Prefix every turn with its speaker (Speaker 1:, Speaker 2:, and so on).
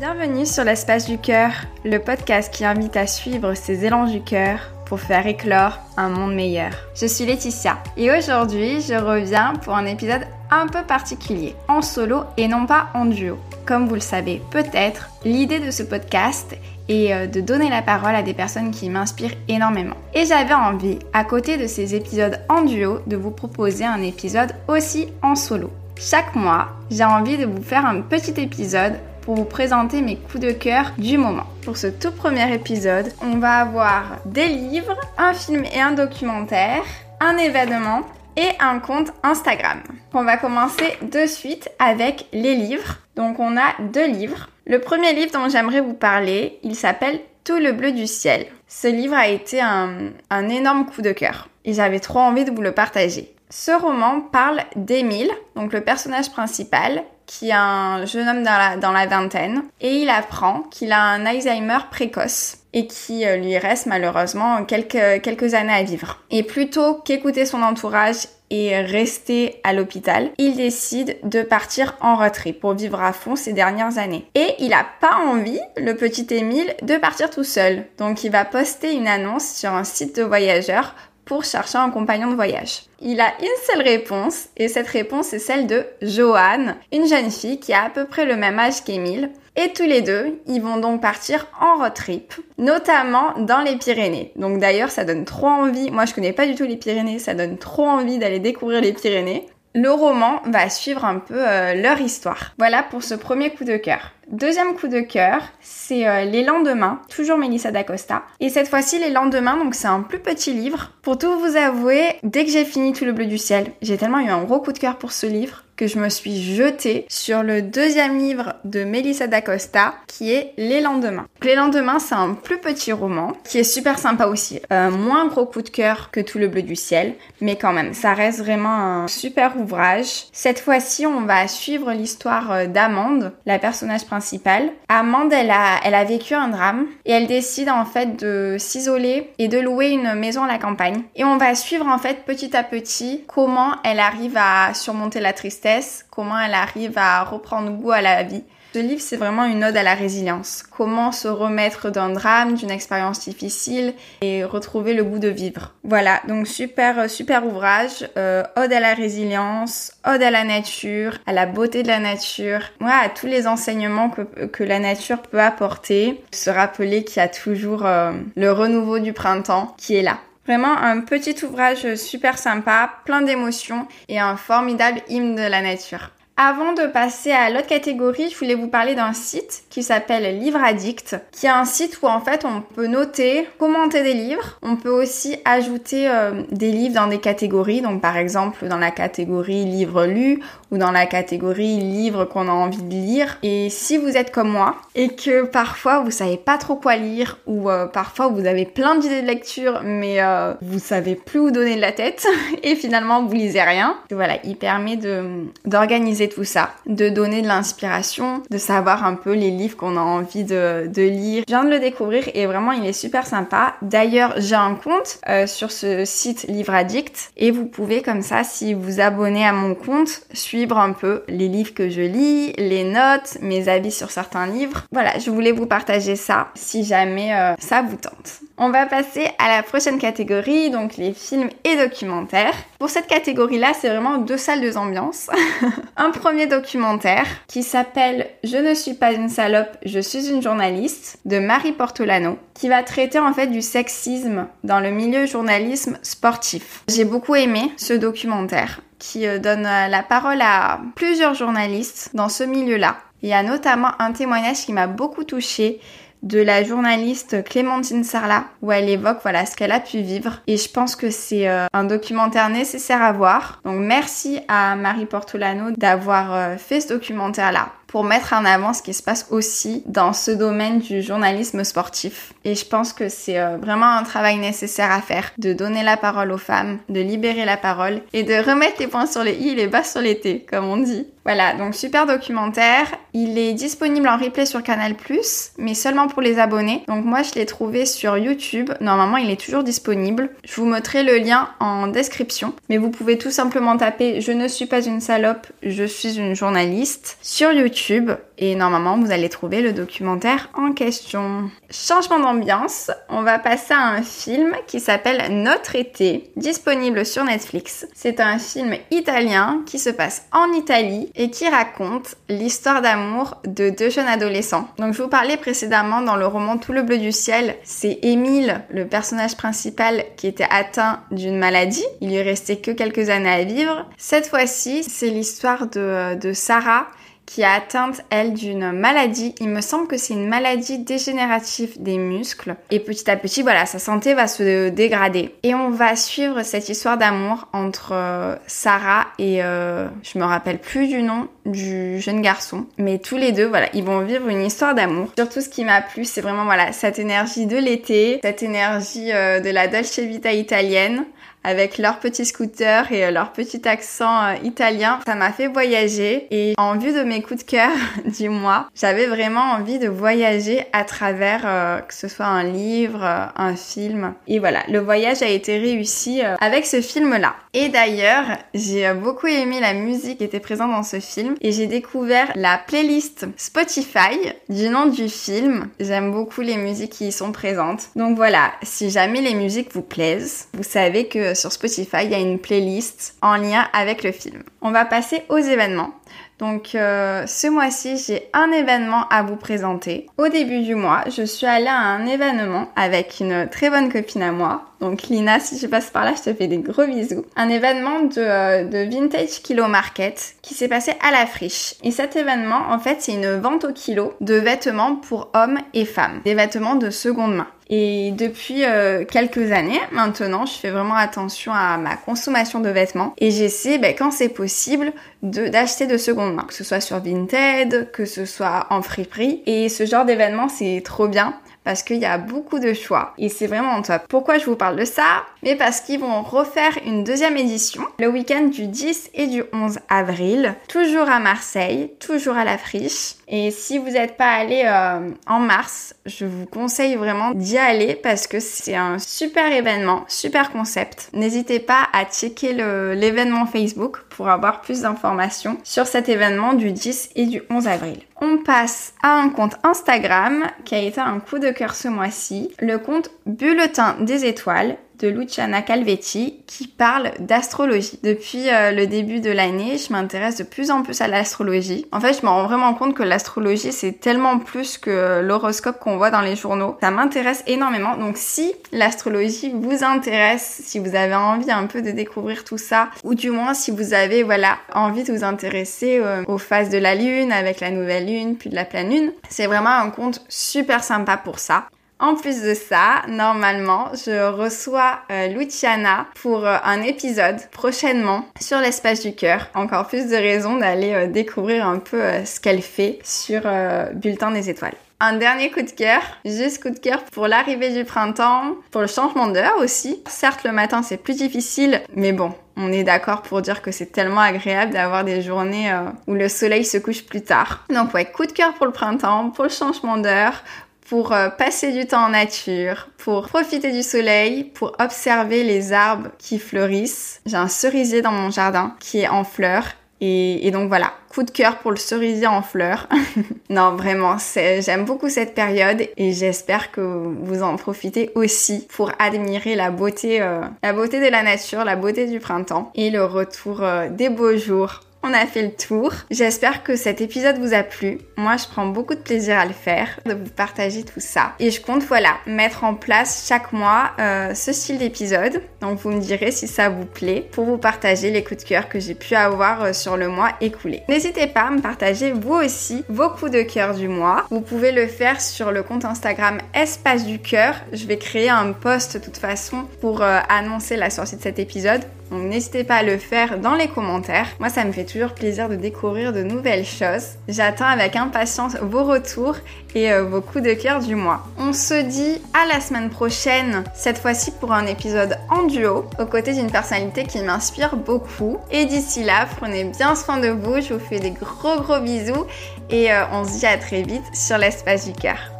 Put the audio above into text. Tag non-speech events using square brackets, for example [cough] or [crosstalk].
Speaker 1: Bienvenue sur l'espace du cœur, le podcast qui invite à suivre ses élans du cœur pour faire éclore un monde meilleur. Je suis Laetitia et aujourd'hui je reviens pour un épisode un peu particulier, en solo et non pas en duo. Comme vous le savez peut-être, l'idée de ce podcast est euh, de donner la parole à des personnes qui m'inspirent énormément. Et j'avais envie, à côté de ces épisodes en duo, de vous proposer un épisode aussi en solo. Chaque mois, j'ai envie de vous faire un petit épisode pour vous présenter mes coups de cœur du moment. Pour ce tout premier épisode, on va avoir des livres, un film et un documentaire, un événement et un compte Instagram. On va commencer de suite avec les livres. Donc on a deux livres. Le premier livre dont j'aimerais vous parler, il s'appelle Tout le bleu du ciel. Ce livre a été un, un énorme coup de cœur et j'avais trop envie de vous le partager. Ce roman parle d'Émile, donc le personnage principal, qui est un jeune homme dans la, vingtaine, et il apprend qu'il a un Alzheimer précoce et qui euh, lui reste malheureusement quelques, années à vivre. Et plutôt qu'écouter son entourage et rester à l'hôpital, il décide de partir en retrait pour vivre à fond ces dernières années. Et il a pas envie, le petit Émile, de partir tout seul. Donc il va poster une annonce sur un site de voyageurs pour chercher un compagnon de voyage. Il a une seule réponse et cette réponse est celle de Joanne, une jeune fille qui a à peu près le même âge qu'Émile. Et tous les deux, ils vont donc partir en road trip, notamment dans les Pyrénées. Donc d'ailleurs, ça donne trop envie. Moi, je connais pas du tout les Pyrénées, ça donne trop envie d'aller découvrir les Pyrénées. Le roman va suivre un peu euh, leur histoire. Voilà pour ce premier coup de cœur. Deuxième coup de cœur, c'est euh, Les lendemains, toujours Melissa d'Acosta. Et cette fois-ci, Les lendemains, donc c'est un plus petit livre. Pour tout vous avouer, dès que j'ai fini Tout le bleu du ciel, j'ai tellement eu un gros coup de cœur pour ce livre que je me suis jetée sur le deuxième livre de Melissa d'Acosta qui est Les lendemains. Les lendemains, c'est un plus petit roman qui est super sympa aussi. Euh, moins gros coup de cœur que Tout le bleu du ciel, mais quand même, ça reste vraiment un super ouvrage. Cette fois-ci, on va suivre l'histoire euh, d'Amande, la personnage principale. Amande, elle a, elle a vécu un drame et elle décide en fait de s'isoler et de louer une maison à la campagne. Et on va suivre en fait petit à petit comment elle arrive à surmonter la tristesse comment elle arrive à reprendre goût à la vie. Ce livre, c'est vraiment une ode à la résilience. Comment se remettre d'un drame, d'une expérience difficile et retrouver le goût de vivre. Voilà, donc super, super ouvrage. Euh, ode à la résilience, ode à la nature, à la beauté de la nature. Voilà, à tous les enseignements que, que la nature peut apporter. Se rappeler qu'il y a toujours euh, le renouveau du printemps qui est là. Vraiment un petit ouvrage super sympa, plein d'émotions et un formidable hymne de la nature. Avant de passer à l'autre catégorie, je voulais vous parler d'un site qui s'appelle Livre Addict, qui est un site où en fait on peut noter, commenter des livres. On peut aussi ajouter euh, des livres dans des catégories, donc par exemple dans la catégorie livres lus dans la catégorie livres qu'on a envie de lire. Et si vous êtes comme moi et que parfois vous savez pas trop quoi lire ou euh, parfois vous avez plein d'idées de lecture mais euh, vous savez plus où donner de la tête [laughs] et finalement vous lisez rien, voilà, il permet de d'organiser tout ça, de donner de l'inspiration, de savoir un peu les livres qu'on a envie de, lire. Je viens de le découvrir et vraiment il est super sympa. D'ailleurs, j'ai un compte euh, sur ce site Livre Addict et vous pouvez comme ça, si vous abonnez à mon compte, suivre un peu les livres que je lis, les notes, mes avis sur certains livres. Voilà, je voulais vous partager ça si jamais euh, ça vous tente. On va passer à la prochaine catégorie, donc les films et documentaires. Pour cette catégorie-là, c'est vraiment deux salles, deux ambiances. [laughs] un premier documentaire qui s'appelle Je ne suis pas une salope, je suis une journaliste de Marie Portolano, qui va traiter en fait du sexisme dans le milieu journalisme sportif. J'ai beaucoup aimé ce documentaire qui euh, donne euh, la parole à plusieurs journalistes dans ce milieu-là. Il y a notamment un témoignage qui m'a beaucoup touchée de la journaliste Clémentine Sarlat où elle évoque voilà ce qu'elle a pu vivre et je pense que c'est euh, un documentaire nécessaire à voir. Donc merci à Marie Portolano d'avoir euh, fait ce documentaire là pour mettre en avant ce qui se passe aussi dans ce domaine du journalisme sportif. Et je pense que c'est euh, vraiment un travail nécessaire à faire, de donner la parole aux femmes, de libérer la parole et de remettre les points sur les i et les bas sur les t, comme on dit. Voilà, donc super documentaire. Il est disponible en replay sur Canal+, mais seulement pour les abonnés. Donc moi, je l'ai trouvé sur YouTube. Normalement, il est toujours disponible. Je vous mettrai le lien en description. Mais vous pouvez tout simplement taper « Je ne suis pas une salope, je suis une journaliste » sur YouTube. Et normalement, vous allez trouver le documentaire en question. Changement d'ambiance, on va passer à un film qui s'appelle Notre été, disponible sur Netflix. C'est un film italien qui se passe en Italie et qui raconte l'histoire d'amour de deux jeunes adolescents. Donc je vous parlais précédemment dans le roman Tout le bleu du ciel, c'est Émile, le personnage principal, qui était atteint d'une maladie. Il lui restait que quelques années à vivre. Cette fois-ci, c'est l'histoire de, de Sarah qui a atteinte, elle, d'une maladie. Il me semble que c'est une maladie dégénérative des muscles. Et petit à petit, voilà, sa santé va se dégrader. Et on va suivre cette histoire d'amour entre euh, Sarah et euh, je me rappelle plus du nom du jeune garçon. Mais tous les deux, voilà, ils vont vivre une histoire d'amour. Surtout ce qui m'a plu, c'est vraiment, voilà, cette énergie de l'été, cette énergie euh, de la Dolce Vita italienne avec leur petit scooter et euh, leur petit accent italien. Ça m'a fait voyager et en vue de mes coups de cœur [laughs] du mois, j'avais vraiment envie de voyager à travers euh, que ce soit un livre, un film. Et voilà, le voyage a été réussi avec ce film-là. Et d'ailleurs, j'ai beaucoup aimé la musique qui était présente dans ce film et j'ai découvert la playlist Spotify du nom du film. J'aime beaucoup les musiques qui y sont présentes. Donc voilà, si jamais les musiques vous plaisent, vous savez que sur Spotify, il y a une playlist en lien avec le film. On va passer aux événements. Donc euh, ce mois-ci, j'ai un événement à vous présenter. Au début du mois, je suis allée à un événement avec une très bonne copine à moi. Donc Lina, si je passe par là, je te fais des gros bisous. Un événement de, euh, de Vintage Kilo Market qui s'est passé à la friche. Et cet événement, en fait, c'est une vente au kilo de vêtements pour hommes et femmes. Des vêtements de seconde main. Et depuis euh, quelques années maintenant, je fais vraiment attention à ma consommation de vêtements et j'essaie, ben, quand c'est possible, d'acheter de, seconde main, que ce soit sur Vinted, que ce soit en friperie. Et ce genre d'événement, c'est trop bien parce qu'il y a beaucoup de choix et c'est vraiment top. Pourquoi je vous parle de ça? Mais parce qu'ils vont refaire une deuxième édition le week-end du 10 et du 11 avril, toujours à Marseille, toujours à la friche. Et si vous n'êtes pas allé euh, en mars, je vous conseille vraiment d'y aller parce que c'est un super événement, super concept. N'hésitez pas à checker l'événement Facebook pour avoir plus d'informations sur cet événement du 10 et du 11 avril. On passe à un compte Instagram qui a été un coup de cœur ce mois-ci, le compte Bulletin des étoiles Luciana Calvetti qui parle d'astrologie. Depuis euh, le début de l'année, je m'intéresse de plus en plus à l'astrologie. En fait, je me rends vraiment compte que l'astrologie, c'est tellement plus que l'horoscope qu'on voit dans les journaux. Ça m'intéresse énormément. Donc si l'astrologie vous intéresse, si vous avez envie un peu de découvrir tout ça, ou du moins si vous avez voilà envie de vous intéresser euh, aux phases de la lune avec la nouvelle lune, puis de la pleine lune, c'est vraiment un compte super sympa pour ça. En plus de ça, normalement, je reçois euh, Luciana pour euh, un épisode prochainement sur l'espace du cœur. Encore plus de raisons d'aller euh, découvrir un peu ce qu'elle fait sur Bulletin des étoiles. Un dernier coup de cœur, juste coup de cœur pour l'arrivée du printemps, pour le changement d'heure aussi. Certes, le matin c'est plus difficile, mais bon, on est d'accord pour dire que c'est tellement agréable d'avoir des journées où le soleil se couche plus tard. Donc ouais, coup de cœur pour le printemps, pour le changement d'heure, pour euh, passer du temps en nature, pour profiter du soleil, pour observer les arbres qui fleurissent. J'ai un cerisier dans mon jardin qui est en fleurs et, donc voilà, coup de cœur pour le cerisier en fleurs. [laughs] non, vraiment, j'aime beaucoup cette période et j'espère que vous en profitez aussi pour admirer la beauté, euh, la beauté de la nature, la beauté du printemps et le retour euh, des beaux jours on a fait le tour. J'espère que cet épisode vous a plu. Moi, je prends beaucoup de plaisir à le faire, de vous partager tout ça. Et je compte, voilà, mettre en place chaque mois euh, ce style d'épisode. Donc, vous me direz si ça vous plaît pour vous partager les coups de cœur que j'ai pu avoir euh, sur le mois écoulé. N'hésitez pas à me partager vous aussi vos coups de cœur du mois. Vous pouvez le faire sur le compte Instagram Espace du cœur. Je vais créer un post de toute façon pour euh, annoncer la sortie de cet épisode Donc n'hésitez pas à le faire dans les commentaires. Moi, ça me fait toujours plaisir de découvrir de nouvelles choses. J'attends avec impatience vos retours et euh, vos coups de cœur du mois. On se dit à la semaine prochaine, cette fois-ci pour un épisode en duo, aux côtés d'une personnalité qui m'inspire beaucoup. Et d'ici là, prenez bien soin de vous, je vous fais des gros gros bisous et euh, on se dit à très vite sur l'espace du cœur.